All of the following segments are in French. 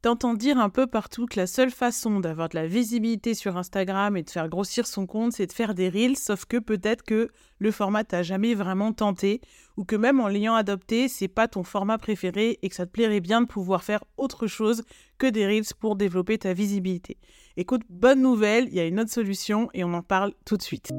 T'entends dire un peu partout que la seule façon d'avoir de la visibilité sur Instagram et de faire grossir son compte, c'est de faire des reels, sauf que peut-être que le format t'a jamais vraiment tenté, ou que même en l'ayant adopté, c'est pas ton format préféré et que ça te plairait bien de pouvoir faire autre chose que des reels pour développer ta visibilité. Écoute, bonne nouvelle, il y a une autre solution et on en parle tout de suite.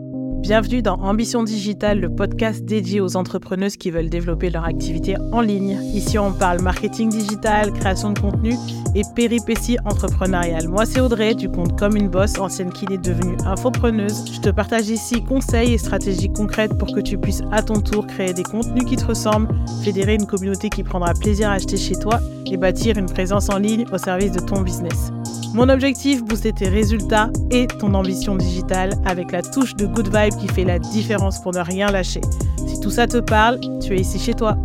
Bienvenue dans Ambition Digitale, le podcast dédié aux entrepreneuses qui veulent développer leur activité en ligne. Ici, on parle marketing digital, création de contenu et péripéties entrepreneuriales. Moi, c'est Audrey, du compte Comme une Bosse, ancienne kiné devenue infopreneuse. Je te partage ici conseils et stratégies concrètes pour que tu puisses à ton tour créer des contenus qui te ressemblent, fédérer une communauté qui prendra plaisir à acheter chez toi et bâtir une présence en ligne au service de ton business. Mon objectif, booster tes résultats et ton ambition digitale avec la touche de good vibe qui fait la différence pour ne rien lâcher. Si tout ça te parle, tu es ici chez toi.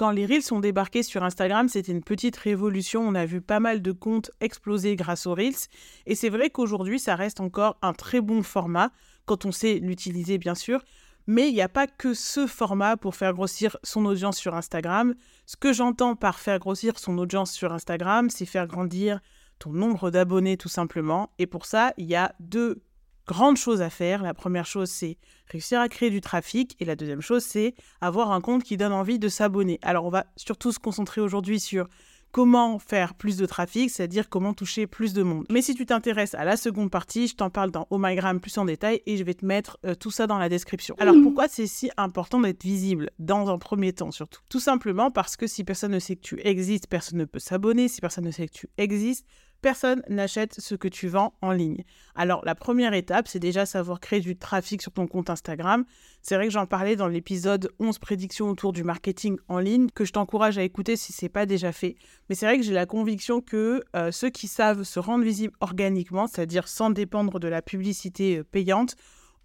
Quand les Reels sont débarqués sur Instagram, c'était une petite révolution. On a vu pas mal de comptes exploser grâce aux Reels. Et c'est vrai qu'aujourd'hui, ça reste encore un très bon format, quand on sait l'utiliser bien sûr. Mais il n'y a pas que ce format pour faire grossir son audience sur Instagram. Ce que j'entends par faire grossir son audience sur Instagram, c'est faire grandir ton nombre d'abonnés tout simplement. Et pour ça, il y a deux grandes choses à faire. La première chose, c'est réussir à créer du trafic. Et la deuxième chose, c'est avoir un compte qui donne envie de s'abonner. Alors, on va surtout se concentrer aujourd'hui sur comment faire plus de trafic, c'est-à-dire comment toucher plus de monde. Mais si tu t'intéresses à la seconde partie, je t'en parle dans Oh My Gram plus en détail et je vais te mettre euh, tout ça dans la description. Alors pourquoi c'est si important d'être visible dans un premier temps surtout? Tout simplement parce que si personne ne sait que tu existes, personne ne peut s'abonner. Si personne ne sait que tu existes, personne n'achète ce que tu vends en ligne. Alors la première étape, c'est déjà savoir créer du trafic sur ton compte Instagram. C'est vrai que j'en parlais dans l'épisode 11 prédictions autour du marketing en ligne, que je t'encourage à écouter si ce n'est pas déjà fait. Mais c'est vrai que j'ai la conviction que euh, ceux qui savent se rendre visibles organiquement, c'est-à-dire sans dépendre de la publicité euh, payante,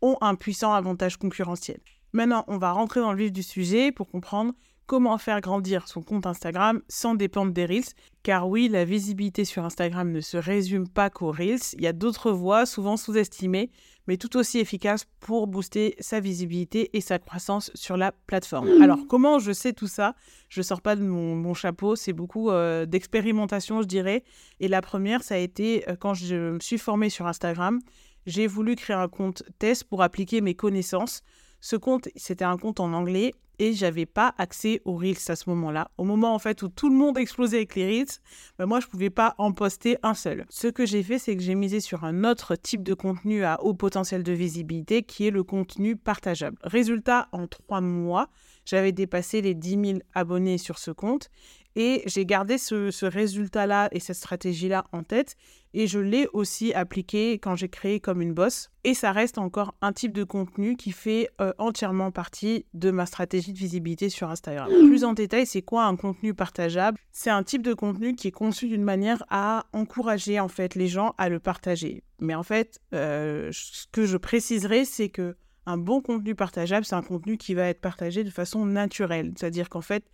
ont un puissant avantage concurrentiel. Maintenant, on va rentrer dans le vif du sujet pour comprendre comment faire grandir son compte Instagram sans dépendre des Reels. Car oui, la visibilité sur Instagram ne se résume pas qu'aux Reels. Il y a d'autres voies, souvent sous-estimées, mais tout aussi efficaces pour booster sa visibilité et sa croissance sur la plateforme. Alors, comment je sais tout ça? Je ne sors pas de mon, chapeau, c'est beaucoup euh, d'expérimentation, je dirais. Et la première, ça a été euh, quand je me suis formée sur Instagram. J'ai voulu créer un compte test pour appliquer mes connaissances. Ce compte, c'était un compte en anglais et j'avais pas accès aux Reels à ce moment-là. Au moment en fait où tout le monde explosait avec les Reels, ben moi je pouvais pas en poster un seul. Ce que j'ai fait, c'est que j'ai misé sur un autre type de contenu à haut potentiel de visibilité qui est le contenu partageable. Résultat, en trois mois, j'avais dépassé les 10 000 abonnés sur ce compte et j'ai gardé ce, résultat-là et cette stratégie-là en tête. Et je l'ai aussi appliqué quand j'ai créé comme une bosse. Et ça reste encore un type de contenu qui fait euh, entièrement partie de ma stratégie de visibilité sur Instagram. Plus en détail, c'est quoi un contenu partageable? C'est un type de contenu qui est conçu d'une manière à encourager en fait les gens à le partager. Mais en fait, euh, ce que je préciserai, c'est que un bon contenu partageable, c'est un contenu qui va être partagé de façon naturelle. C'est-à-dire qu'en fait,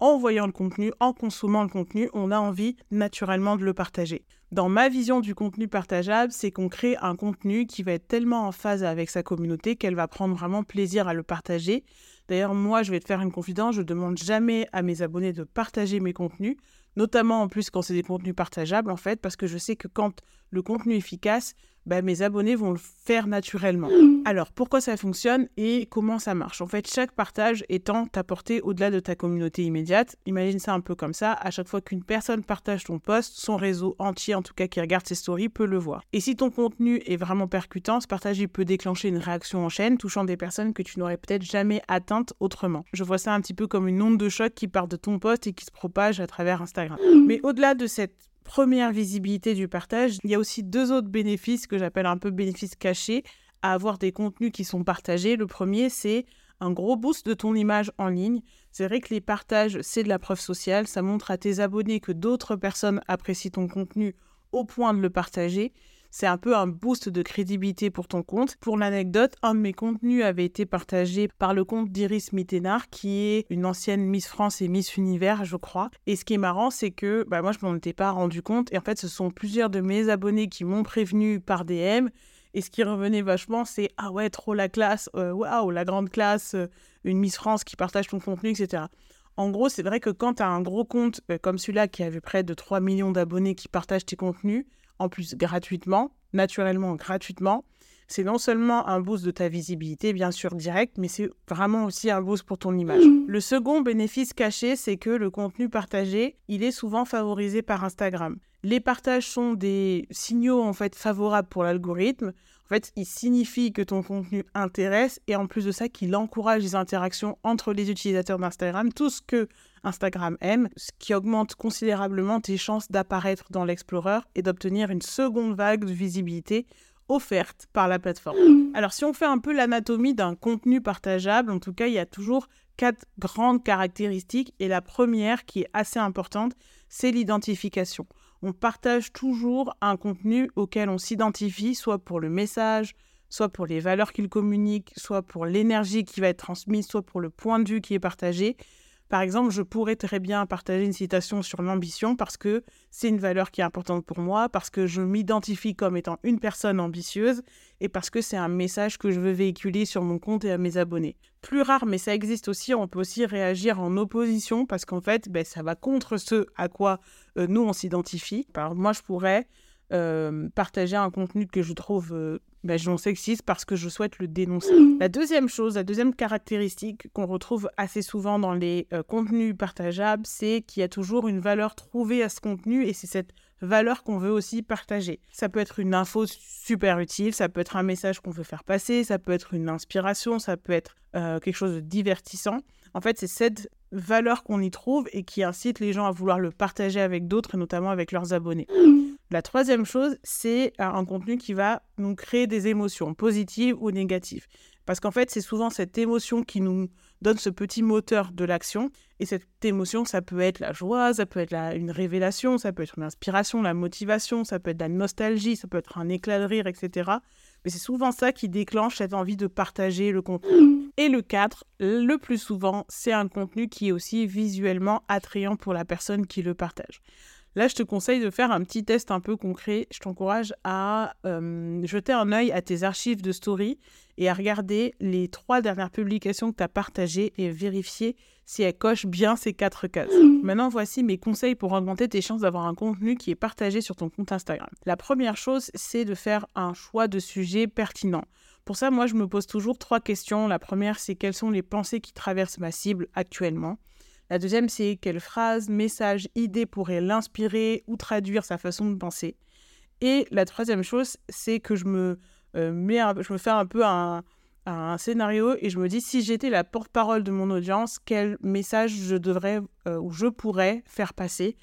en voyant le contenu, en consommant le contenu, on a envie naturellement de le partager. Dans ma vision du contenu partageable, c'est qu'on crée un contenu qui va être tellement en phase avec sa communauté qu'elle va prendre vraiment plaisir à le partager. D'ailleurs, moi, je vais te faire une confidence, je ne demande jamais à mes abonnés de partager mes contenus, notamment en plus quand c'est des contenus partageables, en fait, parce que je sais que quand le contenu est efficace, bah, mes abonnés vont le faire naturellement. Alors, pourquoi ça fonctionne et comment ça marche? En fait, chaque partage étant apporté au-delà de ta communauté immédiate. Imagine ça un peu comme ça. À chaque fois qu'une personne partage ton post, son réseau entier, en tout cas qui regarde ses stories, peut le voir. Et si ton contenu est vraiment percutant, ce partage il peut déclencher une réaction en chaîne, touchant des personnes que tu n'aurais peut-être jamais atteintes autrement. Je vois ça un petit peu comme une onde de choc qui part de ton post et qui se propage à travers Instagram. Mais au-delà de cette première visibilité du partage, il y a aussi deux autres bénéfices que j'appelle un peu bénéfices cachés à avoir des contenus qui sont partagés. Le premier, c'est un gros boost de ton image en ligne. C'est vrai que les partages, c'est de la preuve sociale. Ça montre à tes abonnés que d'autres personnes apprécient ton contenu au point de le partager. C'est un peu un boost de crédibilité pour ton compte. Pour l'anecdote, un de mes contenus avait été partagé par le compte d'Iris Mittenard, qui est une ancienne Miss France et Miss Univers, je crois. Et ce qui est marrant, c'est que bah, moi, je m'en étais pas rendu compte. Et en fait, ce sont plusieurs de mes abonnés qui m'ont prévenu par DM Et ce qui revenait vachement, c'est ah ouais, trop la classe, euh, waouh, la grande classe, euh, une Miss France qui partage ton contenu, etc. En gros, c'est vrai que quand tu as un gros compte euh, comme celui-là qui avait près de 3 millions d'abonnés qui partagent tes contenus, en plus gratuitement, naturellement gratuitement, c'est non seulement un boost de ta visibilité, bien sûr, direct, mais c'est vraiment aussi un boost pour ton image. Le second bénéfice caché, c'est que le contenu partagé, il est souvent favorisé par Instagram. Les partages sont des signaux en fait favorables pour l'algorithme. En fait, il signifie que ton contenu intéresse et en plus de ça, qu'il encourage les interactions entre les utilisateurs d'Instagram, tout ce que Instagram aime, ce qui augmente considérablement tes chances d'apparaître dans l'Explorer et d'obtenir une seconde vague de visibilité offerte par la plateforme. Alors si on fait un peu l'anatomie d'un contenu partageable, en tout cas, il y a toujours quatre grandes caractéristiques et la première qui est assez importante, c'est l'identification. On partage toujours un contenu auquel on s'identifie, soit pour le message, soit pour les valeurs qu'il communique, soit pour l'énergie qui va être transmise, soit pour le point de vue qui est partagé. Par exemple, je pourrais très bien partager une citation sur l'ambition parce que c'est une valeur qui est importante pour moi, parce que je m'identifie comme étant une personne ambitieuse et parce que c'est un message que je veux véhiculer sur mon compte et à mes abonnés. Plus rare, mais ça existe aussi, on peut aussi réagir en opposition parce qu'en fait, ben, ça va contre ce à quoi euh, nous on s'identifie. moi, je pourrais euh, partager un contenu que je trouve euh, ben, non sexiste parce que je souhaite le dénoncer. La deuxième chose, la deuxième caractéristique qu'on retrouve assez souvent dans les euh, contenus partageables, c'est qu'il y a toujours une valeur trouvée à ce contenu et c'est cette valeur qu'on veut aussi partager. Ça peut être une info super utile, ça peut être un message qu'on veut faire passer, ça peut être une inspiration, ça peut être quelque chose de divertissant. En fait, c'est cette valeur qu'on y trouve et qui incite les gens à vouloir le partager avec d'autres et notamment avec leurs abonnés. La troisième chose, c'est un contenu qui va nous créer des émotions positives ou négatives. Parce qu'en fait, c'est souvent cette émotion qui nous donne ce petit moteur de l'action. Et cette émotion, ça peut être la joie, ça peut être une révélation, ça peut être une inspiration, la motivation, ça peut être la nostalgie, ça peut être un éclat de rire, etc. Mais c'est souvent ça qui déclenche cette envie de partager le contenu. Et le 4, le plus souvent, c'est un contenu qui est aussi visuellement attrayant pour la personne qui le partage. Là, je te conseille de faire un petit test un peu concret. Je t'encourage à euh, jeter un œil à tes archives de story et à regarder les trois dernières publications que tu as partagées et vérifier si elles cochent bien ces quatre cases. Maintenant, voici mes conseils pour augmenter tes chances d'avoir un contenu qui est partagé sur ton compte Instagram. La première chose, c'est de faire un choix de sujet pertinent. Pour ça, moi, je me pose toujours trois questions. La première, c'est quelles sont les pensées qui traversent ma cible actuellement? La deuxième, c'est quelle phrase, message, idée pourrait l'inspirer ou traduire sa façon de penser. Et la troisième chose, c'est que je me, euh, fais un peu un, scénario et je me dis si j'étais la porte-parole de mon audience, quel message je devrais euh, ou je pourrais faire passer?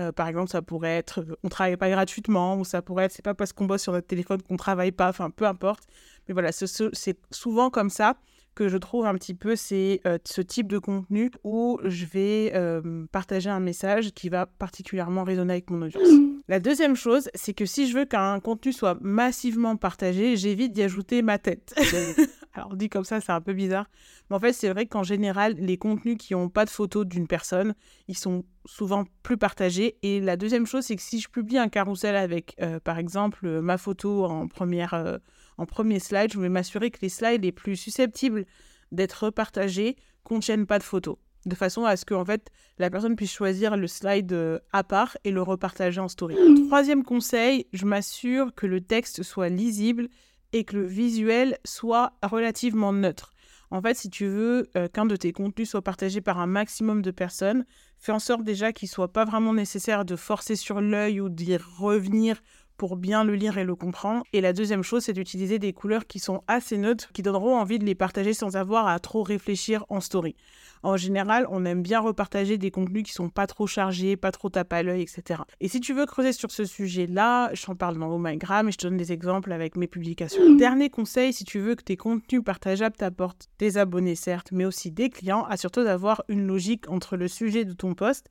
Euh, par exemple, ça pourrait être on travaille pas gratuitement ou ça pourrait être c'est pas parce qu'on bosse sur notre téléphone qu'on travaille pas, enfin peu importe. Mais voilà, c'est souvent comme ça que je trouve un petit peu, c'est euh, ce type de contenu où je vais euh, partager un message qui va particulièrement résonner avec mon audience. La deuxième chose, c'est que si je veux qu'un contenu soit massivement partagé, j'évite d'y ajouter ma tête. Alors dit comme ça, c'est un peu bizarre. Mais en fait, c'est vrai qu'en général, les contenus qui n'ont pas de photo d'une personne, ils sont souvent plus partagés. Et la deuxième chose, c'est que si je publie un carrousel avec, euh, par exemple, ma photo en première en premier slide, je vais m'assurer que les slides les plus susceptibles d'être partagés contiennent pas de photos, de façon à ce que en fait la personne puisse choisir le slide euh, à part et le repartager en story. Troisième conseil, je m'assure que le texte soit lisible et que le visuel soit relativement neutre. En fait, si tu veux euh, qu'un de tes contenus soit partagé par un maximum de personnes, fais en sorte déjà qu'il soit pas vraiment nécessaire de forcer sur l'œil ou d'y revenir pour bien le lire et le comprendre. Et la deuxième chose, c'est d'utiliser des couleurs qui sont assez neutres, qui donneront envie de les partager sans avoir à trop réfléchir en story. En général, on aime bien repartager des contenus qui sont pas trop chargés, pas trop tape à l'œil, etc. Et si tu veux creuser sur ce sujet-là, j'en parle dans Omagram et je te donne des exemples avec mes publications. Dernier conseil, si tu veux que tes contenus partageables t'apportent des abonnés certes, mais aussi des clients, assure-toi d'avoir une logique entre le sujet de ton poste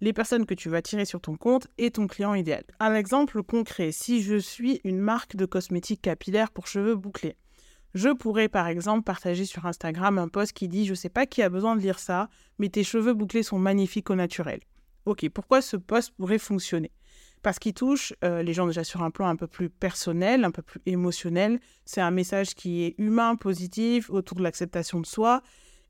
les personnes que tu vas tirer sur ton compte et ton client idéal. Un exemple concret, si je suis une marque de cosmétiques capillaires pour cheveux bouclés, je pourrais par exemple partager sur Instagram un post qui dit Je sais pas qui a besoin de lire ça, mais tes cheveux bouclés sont magnifiques au naturel. Ok, pourquoi ce post pourrait fonctionner? Parce qu'il touche euh, les gens déjà sur un plan un peu plus personnel, un peu plus émotionnel. C'est un message qui est humain, positif, autour de l'acceptation de soi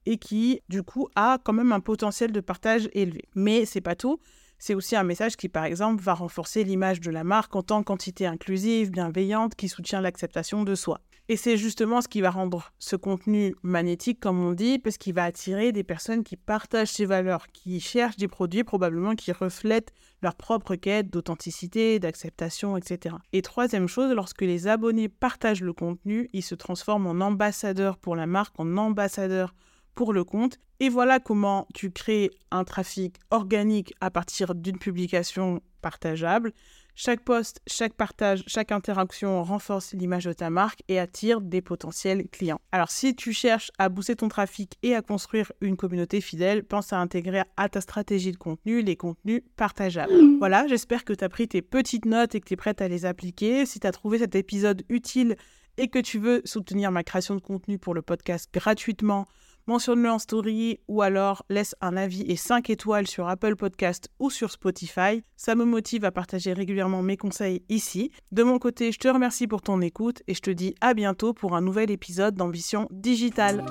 et qui, du coup, a quand même un potentiel de partage élevé. Mais c'est pas tout. C'est aussi un message qui, par exemple, va renforcer l'image de la marque en tant qu'entité inclusive, bienveillante, qui soutient l'acceptation de soi. Et c'est justement ce qui va rendre ce contenu magnétique, comme on dit, parce qu'il va attirer des personnes qui partagent ces valeurs, qui cherchent des produits probablement qui reflètent leur propre quête d'authenticité, d'acceptation, etc. Et troisième chose, lorsque les abonnés partagent le contenu, ils se transforment en ambassadeurs pour la marque, en ambassadeurs pour le compte. Et voilà comment tu crées un trafic organique à partir d'une publication partageable. Chaque post, chaque partage, chaque interaction renforce l'image de ta marque et attire des potentiels clients. Alors si tu cherches à booster ton trafic et à construire une communauté fidèle, pense à intégrer à ta stratégie de contenu les contenus partageables. Voilà, j'espère que tu as pris tes petites notes et que tu es prête à les appliquer. Si tu as trouvé cet épisode utile et que tu veux soutenir ma création de contenu pour le podcast gratuitement, mentionne-le en story ou alors laisse un avis et 5 étoiles sur Apple Podcast ou sur Spotify. Ça me motive à partager régulièrement mes conseils ici. De mon côté, je te remercie pour ton écoute et je te dis à bientôt pour un nouvel épisode d'Ambition Digitale.